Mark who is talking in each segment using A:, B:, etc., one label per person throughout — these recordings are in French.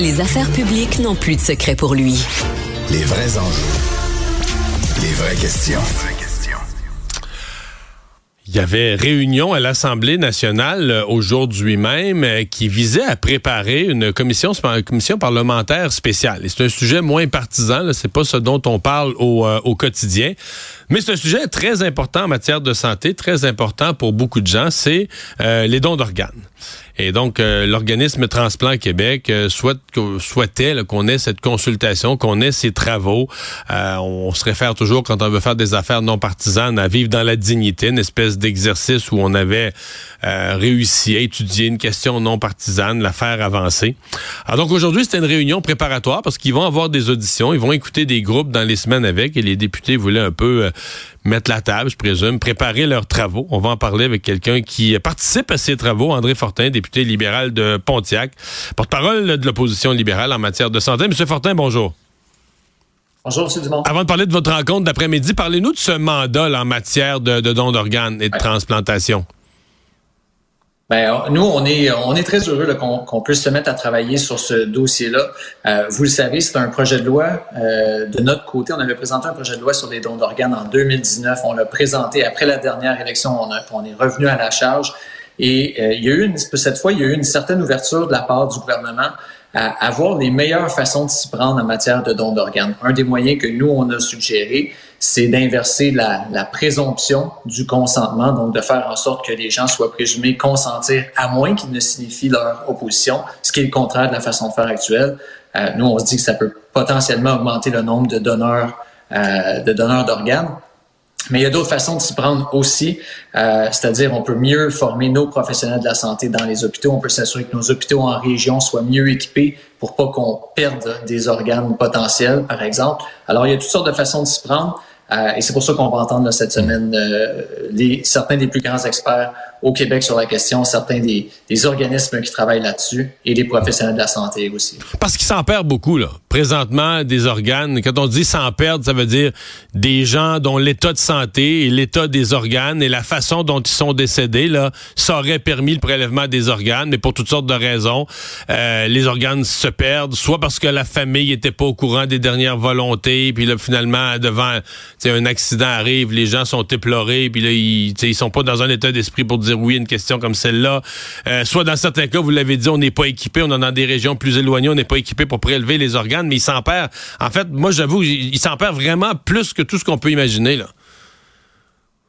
A: Les affaires publiques n'ont plus de secret pour lui.
B: Les vrais enjeux. Les vraies questions.
C: Il y avait réunion à l'Assemblée nationale euh, aujourd'hui même euh, qui visait à préparer une commission, une commission parlementaire spéciale. Et c'est un sujet moins partisan, c'est pas ce dont on parle au, euh, au quotidien. Mais c'est un sujet très important en matière de santé, très important pour beaucoup de gens, c'est les dons d'organes. Et donc, euh, l'organisme Transplant Québec euh, souhaite, souhaitait qu'on ait cette consultation, qu'on ait ces travaux. Euh, on se réfère toujours, quand on veut faire des affaires non partisanes, à vivre dans la dignité, une espèce d'exercice où on avait réussi à étudier une question non partisane, la faire avancer. Alors donc, aujourd'hui, c'était une réunion préparatoire parce qu'ils vont avoir des auditions, ils vont écouter des groupes dans les semaines avec et les députés voulaient un peu mettre la table, je présume, préparer leurs travaux. On va en parler avec quelqu'un qui participe à ces travaux, André Fortin, député libéral de Pontiac, porte-parole de l'opposition libérale en matière de santé. Monsieur Fortin, bonjour.
D: Bonjour, M. Dumont.
C: Avant de parler de votre rencontre d'après-midi, parlez-nous de ce mandat en matière de, de dons d'organes et de transplantation.
D: Ben, nous, on est, on est très heureux qu'on puisse se mettre à travailler sur ce dossier-là. Euh, vous le savez, c'est un projet de loi. Euh, de notre côté, on avait présenté un projet de loi sur les dons d'organes en 2019. On l'a présenté après la dernière élection. On, a, on est revenu à la charge. Et euh, il y a eu une, cette fois, il y a eu une certaine ouverture de la part du gouvernement à avoir les meilleures façons de s'y prendre en matière de dons d'organes. Un des moyens que nous, on a suggéré, c'est d'inverser la, la, présomption du consentement, donc de faire en sorte que les gens soient présumés consentir, à moins qu'ils ne signifient leur opposition, ce qui est le contraire de la façon de faire actuelle. Euh, nous, on se dit que ça peut potentiellement augmenter le nombre de donneurs euh, de donneurs d'organes. Mais il y a d'autres façons de s'y prendre aussi, euh, c'est-à-dire on peut mieux former nos professionnels de la santé dans les hôpitaux, on peut s'assurer que nos hôpitaux en région soient mieux équipés pour pas qu'on perde des organes potentiels, par exemple. Alors il y a toutes sortes de façons de s'y prendre. Euh, et c'est pour ça qu'on va entendre cette semaine euh, les, certains des plus grands experts au Québec sur la question, certains des, des organismes qui travaillent là-dessus et les professionnels de la santé aussi.
C: Parce qu'ils s'en perdent beaucoup, là. Présentement, des organes, quand on dit s'en perdre, ça veut dire des gens dont l'état de santé et l'état des organes et la façon dont ils sont décédés, là, ça aurait permis le prélèvement des organes, mais pour toutes sortes de raisons, euh, les organes se perdent, soit parce que la famille était pas au courant des dernières volontés, puis là, finalement, devant un accident arrive, les gens sont éplorés, puis là, ils, ils sont pas dans un état d'esprit pour dire oui une question comme celle-là. Euh, soit dans certains cas, vous l'avez dit, on n'est pas équipé, on est dans des régions plus éloignées, on n'est pas équipé pour prélever les organes, mais il s'en perd. En fait, moi, j'avoue, il s'en perd vraiment plus que tout ce qu'on peut imaginer, là.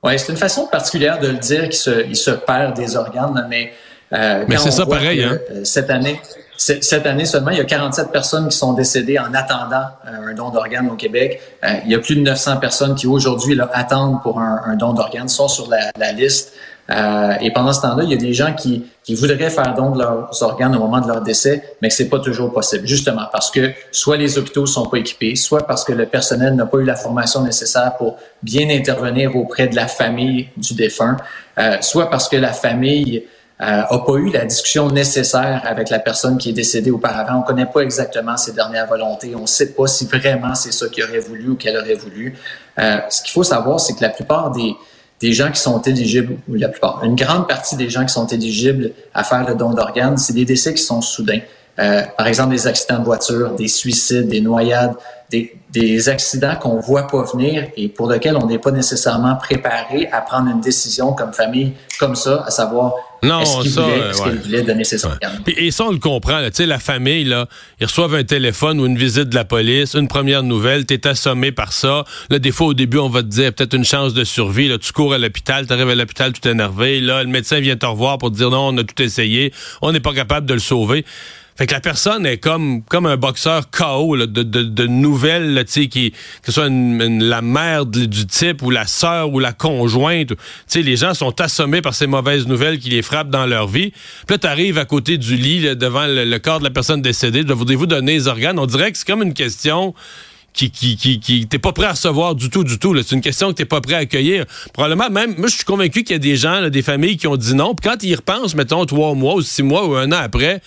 D: Oui, c'est une façon particulière de le dire qu'il se, il se perd des organes, mais...
C: Euh, mais c'est ça pareil, hein?
D: Euh, cette année, cette année seulement, il y a 47 personnes qui sont décédées en attendant un don d'organes au Québec. il y a plus de 900 personnes qui aujourd'hui attendent pour un, don d'organes, sont sur la, la liste. Euh, et pendant ce temps-là, il y a des gens qui, qui voudraient faire don de leurs organes au moment de leur décès, mais que c'est pas toujours possible, justement parce que soit les hôpitaux sont pas équipés, soit parce que le personnel n'a pas eu la formation nécessaire pour bien intervenir auprès de la famille du défunt, euh, soit parce que la famille euh, a pas eu la discussion nécessaire avec la personne qui est décédée auparavant. On connaît pas exactement ses dernières volontés. On sait pas si vraiment c'est ça qu'il aurait voulu ou qu'elle aurait voulu. Euh, ce qu'il faut savoir, c'est que la plupart des des gens qui sont éligibles, ou la plupart, une grande partie des gens qui sont éligibles à faire le don d'organes, c'est des décès qui sont soudains. Euh, par exemple, des accidents de voiture, des suicides, des noyades, des, des accidents qu'on voit pas venir et pour lesquels on n'est pas nécessairement préparé à prendre une décision comme famille, comme ça, à savoir non, est-ce qu'il voulait, est ouais. voulait, donner ses organes.
C: Et ça, on le comprend. Tu sais, la famille, là, ils reçoivent un téléphone ou une visite de la police, une première nouvelle, tu es assommé par ça. Là, des fois, au début, on va te dire peut-être une chance de survie. Là, tu cours à l'hôpital, tu arrives à l'hôpital tout énervé. Là, le médecin vient te revoir pour te dire non, on a tout essayé, on n'est pas capable de le sauver. Fait que la personne est comme comme un boxeur KO de, de, de, nouvelles, là, qui, que ce soit une, la mère du type ou la sœur ou la conjointe. sais, les gens sont assommés par ces mauvaises nouvelles qui les frappent dans leur vie. Puis là, tu arrives à côté du lit, devant le, corps de la personne décédée. Voudrez-vous donner les organes? On dirait que c'est comme une question qui, qui, qui, qui t'es pas prêt à recevoir du tout, du tout. C'est une question que t'es pas prêt à accueillir. Probablement, même, moi, je suis convaincu qu'il y a des gens, des familles qui ont dit non. Puis quand ils y repensent, mettons, trois mois ou six mois ou un an après,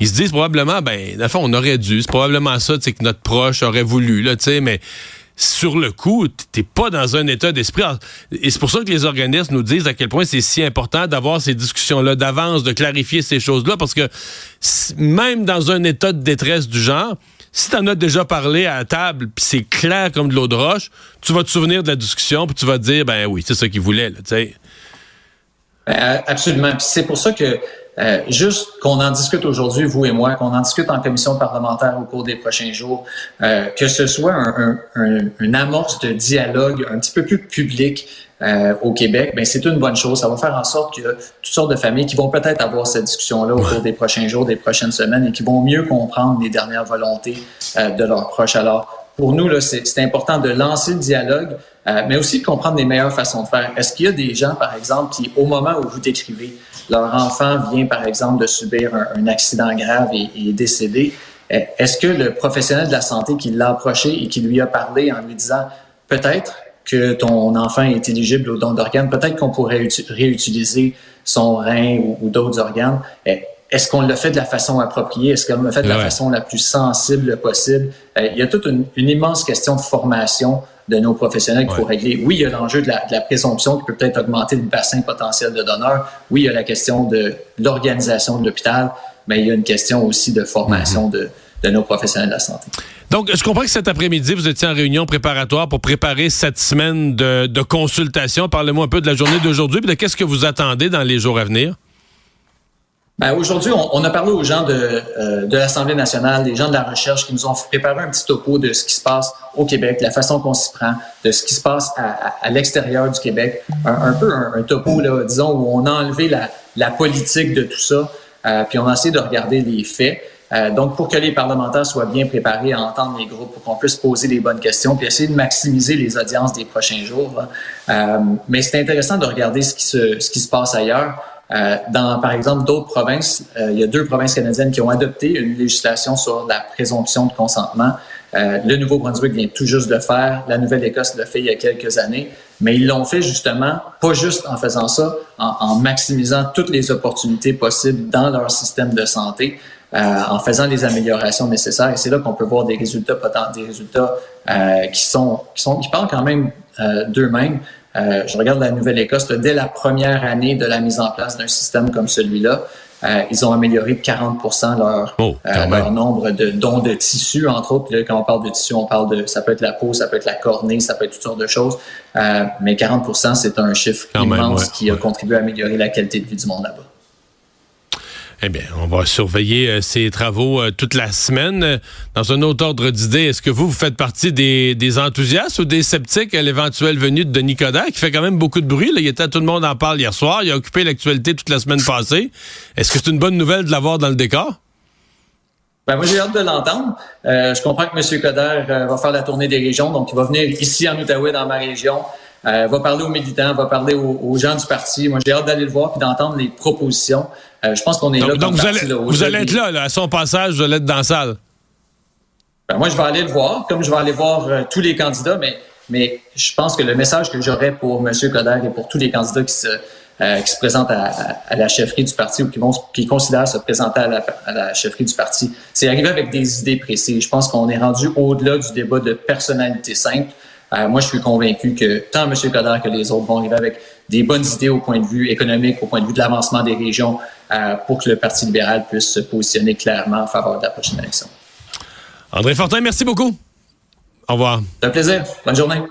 C: ils se disent probablement, ben, la on aurait dû. C'est probablement ça, que notre proche aurait voulu, là, tu sais, mais sur le coup, t'es pas dans un état d'esprit. Et c'est pour ça que les organismes nous disent à quel point c'est si important d'avoir ces discussions-là d'avance, de clarifier ces choses-là, parce que même dans un état de détresse du genre, si t'en as déjà parlé à la table, puis c'est clair comme de l'eau de roche, tu vas te souvenir de la discussion, puis tu vas te dire, ben oui, c'est ça qu'il voulait, tu sais.
D: Ben, absolument. c'est pour ça que euh, juste qu'on en discute aujourd'hui, vous et moi, qu'on en discute en commission parlementaire au cours des prochains jours, euh, que ce soit un, un, une amorce de dialogue un petit peu plus public euh, au Québec, ben c'est une bonne chose. Ça va faire en sorte que toutes sortes de familles qui vont peut-être avoir cette discussion-là au cours des prochains jours, des prochaines semaines, et qui vont mieux comprendre les dernières volontés de leurs proches. Alors, pour nous, là, c'est important de lancer le dialogue, mais aussi de comprendre les meilleures façons de faire. Est-ce qu'il y a des gens, par exemple, qui, au moment où vous décrivez, leur enfant vient, par exemple, de subir un, accident grave et, est décédé, eh, est-ce que le professionnel de la santé qui l'a approché et qui lui a parlé en lui disant peut-être que ton enfant est éligible au don d'organes, peut-être qu'on pourrait réutiliser son rein ou, d'autres organes. Eh, est-ce qu'on l'a fait de la façon appropriée? Est-ce qu'on l'a fait de la façon la plus sensible possible? Eh, il y a toute une immense question de formation de nos professionnels qu'il faut régler. Oui, il y a l'enjeu de, la, présomption qui peut peut-être augmenter le bassin potentiel de donneurs. Oui, il y a la question de l'organisation de l'hôpital, mais il y a une question aussi de formation mhm. de, nos professionnels de la santé.
C: Donc, je comprends que cet après-midi, vous étiez en réunion préparatoire pour préparer cette semaine de, de consultation. Parlez-moi un peu de la journée d'aujourd'hui et de qu'est-ce que vous attendez dans les jours à venir?
D: Ben, aujourd'hui, on, a parlé aux gens de, euh, de l'Assemblée nationale, des gens de la recherche qui nous ont préparé un petit topo de ce qui se passe au Québec, la façon qu'on s'y prend, de ce qui se passe à, à, l'extérieur du Québec. Un, peu un, topo, là, disons, où on a enlevé la, la politique de tout ça, euh, puis on a essayé de regarder les faits. Euh, donc, pour que les parlementaires soient bien préparés à entendre les groupes, pour qu'on puisse poser les bonnes questions, puis essayer de maximiser les audiences des prochains jours. Euh, mais c'est intéressant de regarder ce qui se, ce qui se passe ailleurs. Euh, dans, par exemple, d'autres provinces, euh, il y a deux provinces canadiennes qui ont adopté une législation sur la présomption de consentement. Euh, le Nouveau-Brunswick vient tout juste de le faire. La Nouvelle-Écosse l'a fait il y a quelques années. Mais ils l'ont fait justement, pas juste en faisant ça, en, en, maximisant toutes les opportunités possibles dans leur système de santé, euh, en faisant les améliorations nécessaires. Et c'est là qu'on peut voir des résultats, des résultats qui sont, qui sont, qui parlent quand même d'eux-mêmes. Euh, je regarde la Nouvelle-Écosse, dès la première année de la mise en place d'un système comme celui-là, euh, ils ont amélioré de 40 leur, oh, euh, leur nombre de dons de tissus, entre autres. Là, quand on parle de tissus, on parle de ça peut être la peau, ça peut être la cornée, ça peut être toutes sortes de choses. mais 40% c'est un chiffre immense qui a contribué à améliorer la qualité de vie du monde là-bas.
C: Eh bien, on va surveiller euh, ces travaux euh, toute la semaine. Dans un autre ordre d'idée, est-ce que vous, vous faites partie des, enthousiastes ou des sceptiques à l'éventuelle venue de Denis Coderre, qui fait quand même beaucoup de bruit? Là? Il était, tout le monde en parle hier soir. Il a occupé l'actualité toute la semaine passée. Est-ce que c'est une bonne nouvelle de l'avoir dans le décor?
D: Ben moi, j'ai hâte de l'entendre. Euh, je comprends que M. Coder va faire la tournée des régions, donc il va venir ici en Outaouais, dans ma région. Euh, va parler aux militants, va parler aux, gens du parti. Moi, j'ai hâte d'aller le voir et d'entendre les propositions. Euh, je pense qu'on est là.
C: Donc, vous, allez, vous allez être là, à son passage, vous allez être dans la salle.
D: Ben, moi, je vais aller le voir, comme je vais aller voir euh, tous les candidats, mais, mais je pense que le message que j'aurais pour M. Coder et pour tous les candidats qui se, qui se présentent à, la chefferie du parti ou qui, vont, qui considèrent se présenter à la, à la chefferie du parti, c'est arriver avec des idées précises. Je pense qu'on est rendu au-delà du débat de personnalité simple. Euh, moi, je suis convaincu que tant M. Coder que les autres vont arriver avec des bonnes idées au point de vue économique, au point de vue de l'avancement des régions, euh, pour que le Parti libéral puisse se positionner clairement en faveur de la prochaine élection.
C: André Fortin, merci beaucoup. Au revoir.
D: C'est un plaisir. Bonne journée.